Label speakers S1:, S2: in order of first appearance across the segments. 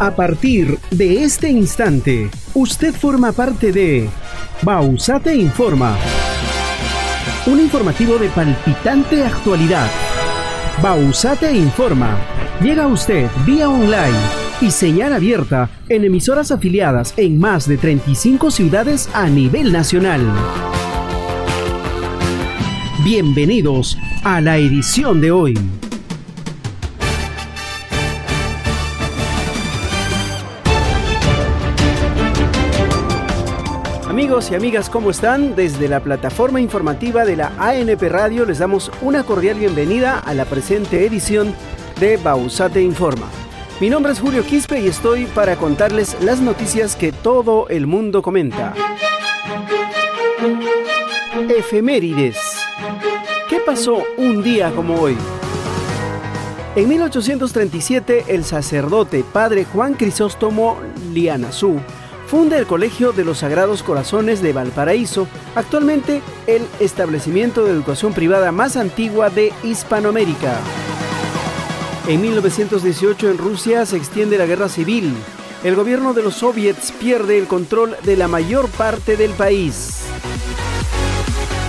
S1: A partir de este instante, usted forma parte de Bausate Informa. Un informativo de palpitante actualidad. Bausate Informa. Llega a usted vía online y señal abierta en emisoras afiliadas en más de 35 ciudades a nivel nacional. Bienvenidos a la edición de hoy. Amigos y amigas, ¿cómo están? Desde la plataforma informativa de la ANP Radio les damos una cordial bienvenida a la presente edición de Bausate Informa. Mi nombre es Julio Quispe y estoy para contarles las noticias que todo el mundo comenta. Efemérides. ¿Qué pasó un día como hoy? En 1837, el sacerdote padre Juan Crisóstomo Lianazú funda el Colegio de los Sagrados Corazones de Valparaíso, actualmente el establecimiento de educación privada más antigua de Hispanoamérica. En 1918 en Rusia se extiende la guerra civil. El gobierno de los soviets pierde el control de la mayor parte del país.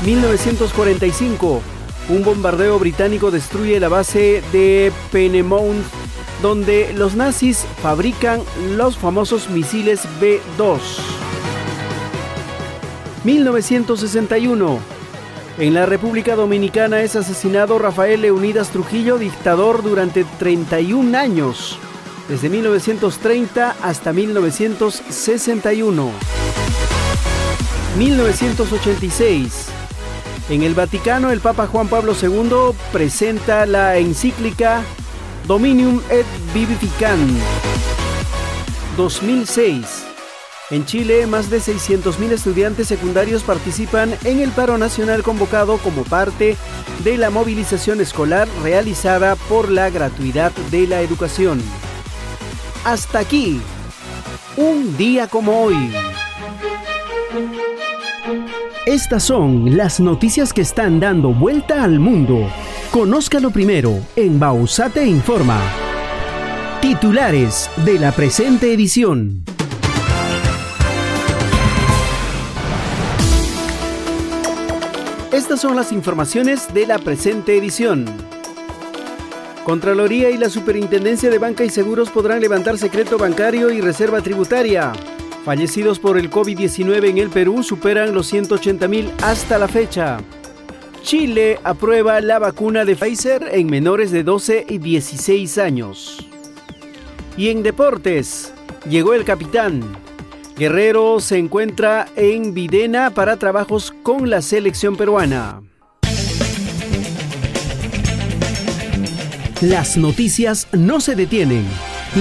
S1: 1945. Un bombardeo británico destruye la base de Penemount donde los nazis fabrican los famosos misiles B-2. 1961. En la República Dominicana es asesinado Rafael Leonidas Trujillo, dictador durante 31 años, desde 1930 hasta 1961. 1986. En el Vaticano, el Papa Juan Pablo II presenta la encíclica Dominium et Vivificant 2006. En Chile, más de 600.000 estudiantes secundarios participan en el paro nacional convocado como parte de la movilización escolar realizada por la gratuidad de la educación. Hasta aquí, un día como hoy. Estas son las noticias que están dando vuelta al mundo Conózcalo primero en Bausate Informa. Titulares de la presente edición. Estas son las informaciones de la presente edición. Contraloría y la Superintendencia de Banca y Seguros podrán levantar secreto bancario y reserva tributaria. Fallecidos por el COVID-19 en el Perú superan los 180.000 hasta la fecha. Chile aprueba la vacuna de Pfizer en menores de 12 y 16 años. Y en deportes, llegó el capitán. Guerrero se encuentra en Videna para trabajos con la selección peruana. Las noticias no se detienen.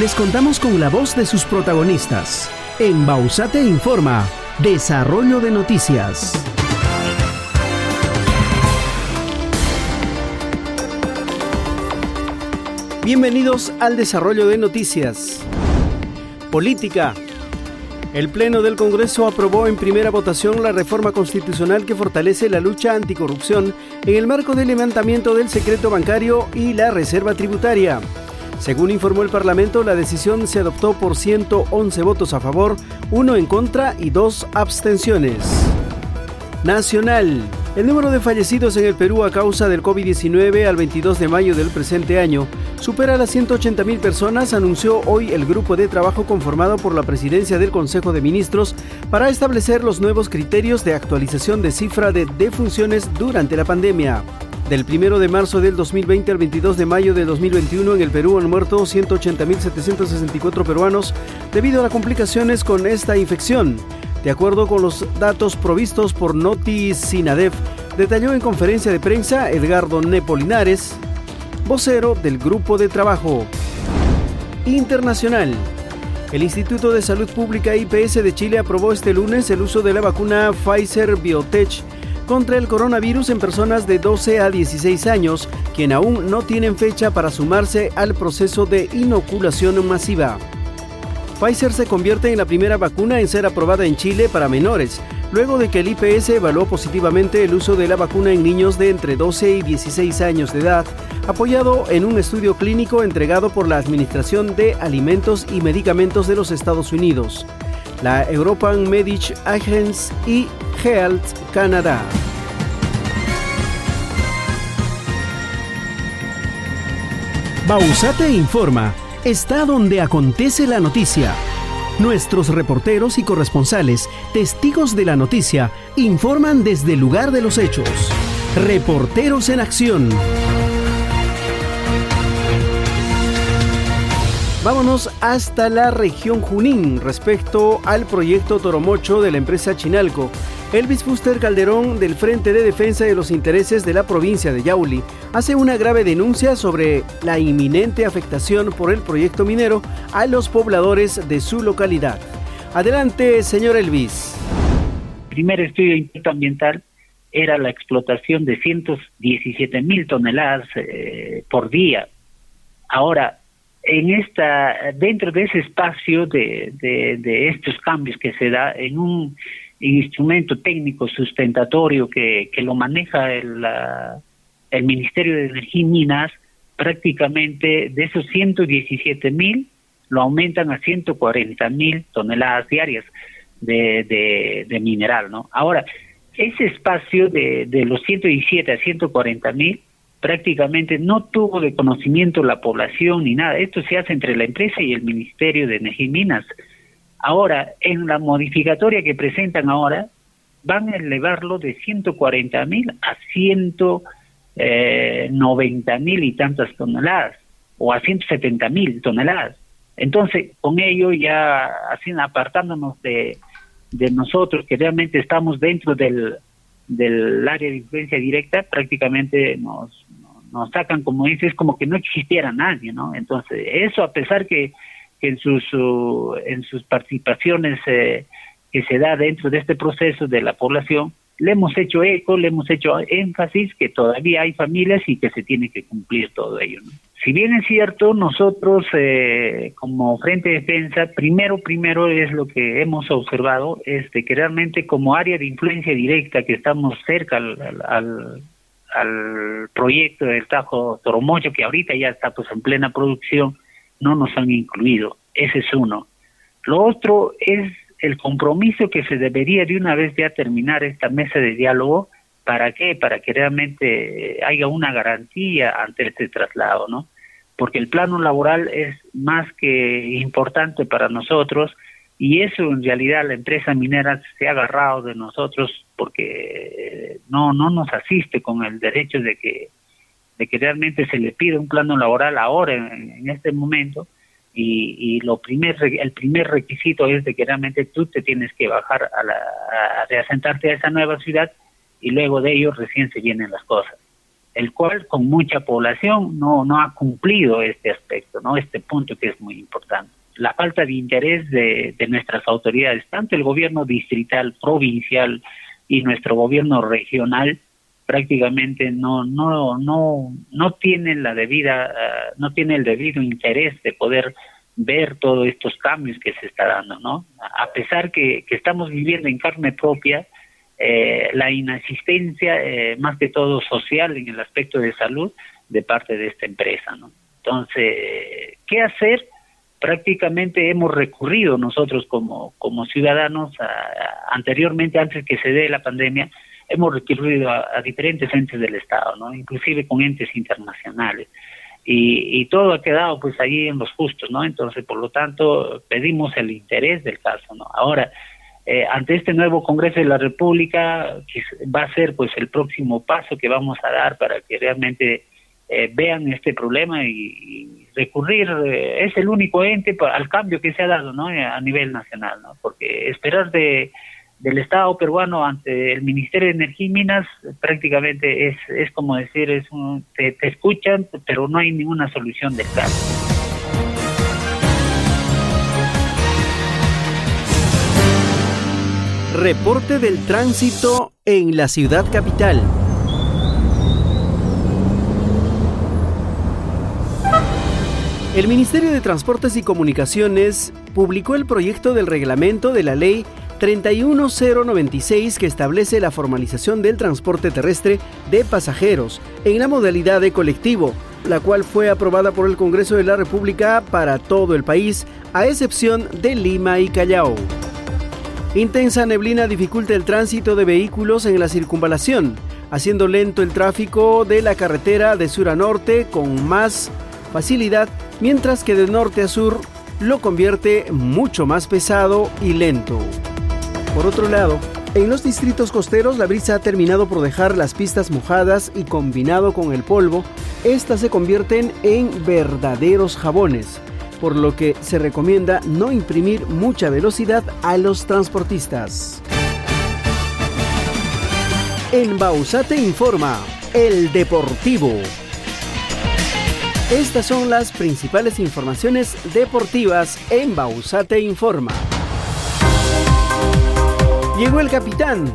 S1: Les contamos con la voz de sus protagonistas. En Bausate Informa, Desarrollo de Noticias. Bienvenidos al desarrollo de noticias. Política. El Pleno del Congreso aprobó en primera votación la reforma constitucional que fortalece la lucha anticorrupción en el marco del levantamiento del secreto bancario y la reserva tributaria. Según informó el Parlamento, la decisión se adoptó por 111 votos a favor, uno en contra y dos abstenciones. Nacional. El número de fallecidos en el Perú a causa del COVID-19 al 22 de mayo del presente año supera las 180.000 personas, anunció hoy el grupo de trabajo conformado por la presidencia del Consejo de Ministros para establecer los nuevos criterios de actualización de cifra de defunciones durante la pandemia. Del 1 de marzo del 2020 al 22 de mayo de 2021 en el Perú han muerto 180.764 peruanos debido a las complicaciones con esta infección. De acuerdo con los datos provistos por Noti Sinadef, detalló en conferencia de prensa Edgardo Nepolinares, vocero del grupo de trabajo internacional. El Instituto de Salud Pública IPS de Chile aprobó este lunes el uso de la vacuna Pfizer Biotech contra el coronavirus en personas de 12 a 16 años, quien aún no tienen fecha para sumarse al proceso de inoculación masiva. Pfizer se convierte en la primera vacuna en ser aprobada en Chile para menores, luego de que el IPS evaluó positivamente el uso de la vacuna en niños de entre 12 y 16 años de edad, apoyado en un estudio clínico entregado por la Administración de Alimentos y Medicamentos de los Estados Unidos, la European Medic Agency y Health Canada. Bausate informa, está donde acontece la noticia. Nuestros reporteros y corresponsales, testigos de la noticia, informan desde el lugar de los hechos. Reporteros en acción. Vámonos hasta la región Junín respecto al proyecto Toromocho de la empresa Chinalco. Elvis Fuster Calderón del Frente de Defensa de los Intereses de la provincia de Yauli hace una grave denuncia sobre la inminente afectación por el proyecto minero a los pobladores de su localidad. Adelante, señor Elvis.
S2: El primer estudio de impacto ambiental era la explotación de 117 mil toneladas eh, por día. Ahora, en esta, dentro de ese espacio de, de estos cambios que se da en un instrumento técnico sustentatorio que, que lo maneja el, el Ministerio de Energía y Minas, prácticamente de esos 117 mil lo aumentan a 140 mil toneladas diarias de, de, mineral, ¿no? Ahora, ese espacio de, de los 117 a 140 mil prácticamente no tuvo de conocimiento la población ni nada. Esto se hace entre la empresa y el Ministerio de Energía y Minas. Ahora, en la modificatoria que presentan ahora, van a elevarlo de 140 mil a 190 eh, mil y tantas toneladas, o a 170 mil toneladas. Entonces, con ello ya así apartándonos de, de nosotros, que realmente estamos dentro del, del área de influencia directa, prácticamente nos, nos sacan, como dices, como que no existiera nadie, ¿no? Entonces, eso a pesar que en sus, en sus participaciones eh, que se da dentro de este proceso de la población, le hemos hecho eco, le hemos hecho énfasis que todavía hay familias y que se tiene que cumplir todo ello. Si bien es cierto, nosotros eh, como Frente de Defensa, primero, primero es lo que hemos observado, es de que realmente como área de influencia directa que estamos cerca al, al, al proyecto del Tajo Toromocho, que ahorita ya está pues en plena producción, no nos han incluido. Ese es uno. Lo otro es el compromiso que se debería de una vez ya terminar esta mesa de diálogo. ¿Para qué? Para que realmente haya una garantía ante este traslado, ¿no? Porque el plano laboral es más que importante para nosotros y eso en realidad la empresa minera se ha agarrado de nosotros porque no no nos asiste con el derecho de que de que realmente se le pide un plano laboral ahora, en, este momento, y, y, lo primer, el primer requisito es de que realmente tú te tienes que bajar a, la, a reasentarte a esa nueva ciudad y luego de ello recién se vienen las cosas. El cual con mucha población no, no ha cumplido este aspecto, no este punto que es muy importante. La falta de interés de, de nuestras autoridades, tanto el gobierno distrital, provincial y nuestro gobierno regional, prácticamente no no no no tiene la debida eh, no tiene el debido interés de poder ver todos estos cambios que se está dando no a pesar que, que estamos viviendo en carne propia eh, la inasistencia eh, más que todo social en el aspecto de salud de parte de esta empresa no entonces qué hacer prácticamente hemos recurrido nosotros como como ciudadanos anteriormente antes que se dé la pandemia hemos recurrido a, diferentes entes del Estado, ¿no? inclusive con entes internacionales. Y, y, todo ha quedado pues ahí en los justos, ¿no? Entonces, por lo tanto, pedimos el interés del caso, ¿no? Ahora, eh, ante este nuevo Congreso de la República, que va a ser pues el próximo paso que vamos a dar para que realmente eh, vean este problema y, recurrir, eh, es el único ente al cambio que se ha dado, ¿no? A nivel nacional, ¿no? Porque esperar de del Estado peruano ante el Ministerio de Energía y Minas prácticamente es, es como decir, es un, te, escuchan, pero no hay ninguna solución del caso.
S1: Reporte del tránsito en la ciudad capital. El Ministerio de Transportes y Comunicaciones publicó el proyecto del reglamento de la ley 31096 que establece la formalización del transporte terrestre de pasajeros en la modalidad de colectivo, la cual fue aprobada por el Congreso de la República para todo el país, a excepción de Lima y Callao. Intensa neblina dificulta el tránsito de vehículos en la circunvalación, haciendo lento el tráfico de la carretera de sur a norte con más facilidad, mientras que de norte a sur lo convierte mucho más pesado y lento. Por otro lado, en los distritos costeros la brisa ha terminado por dejar las pistas mojadas y combinado con el polvo, estas se convierten en verdaderos jabones por lo que se recomienda no imprimir mucha velocidad a los transportistas. En Bausate Informa, el Deportivo. Estas son las principales informaciones deportivas en Bausate Informa. Llegó el capitán.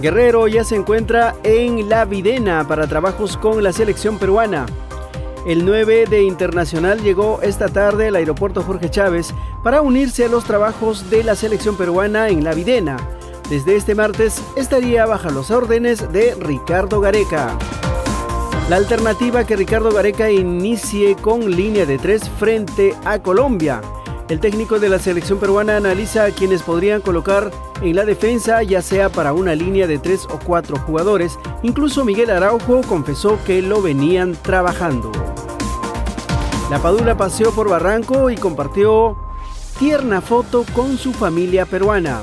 S1: Guerrero ya se encuentra en La Videna para trabajos con la selección peruana. El 9 de Internacional llegó esta tarde al aeropuerto Jorge Chávez para unirse a los trabajos de la selección peruana en La Videna. Desde este martes estaría bajo los órdenes de Ricardo Gareca. La alternativa que Ricardo Gareca inicie con línea de tres frente a Colombia. El técnico de la selección peruana analiza a quienes podrían colocar en la defensa, ya sea para una línea de tres o cuatro jugadores. Incluso Miguel Araujo confesó que lo venían trabajando. La Padula paseó por Barranco y compartió tierna foto con su familia peruana.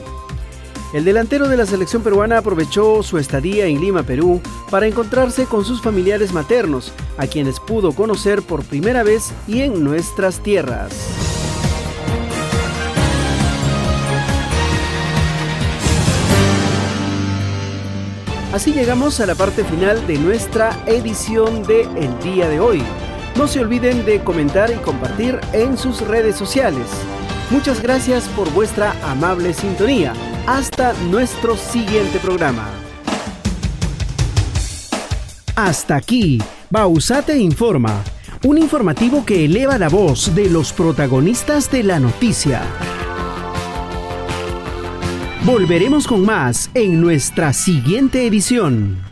S1: El delantero de la selección peruana aprovechó su estadía en Lima, Perú, para encontrarse con sus familiares maternos, a quienes pudo conocer por primera vez y en nuestras tierras. Así llegamos a la parte final de nuestra edición de El Día de hoy. No se olviden de comentar y compartir en sus redes sociales. Muchas gracias por vuestra amable sintonía. Hasta nuestro siguiente programa. Hasta aquí, Bausate Informa, un informativo que eleva la voz de los protagonistas de la noticia. Volveremos con más en nuestra siguiente edición.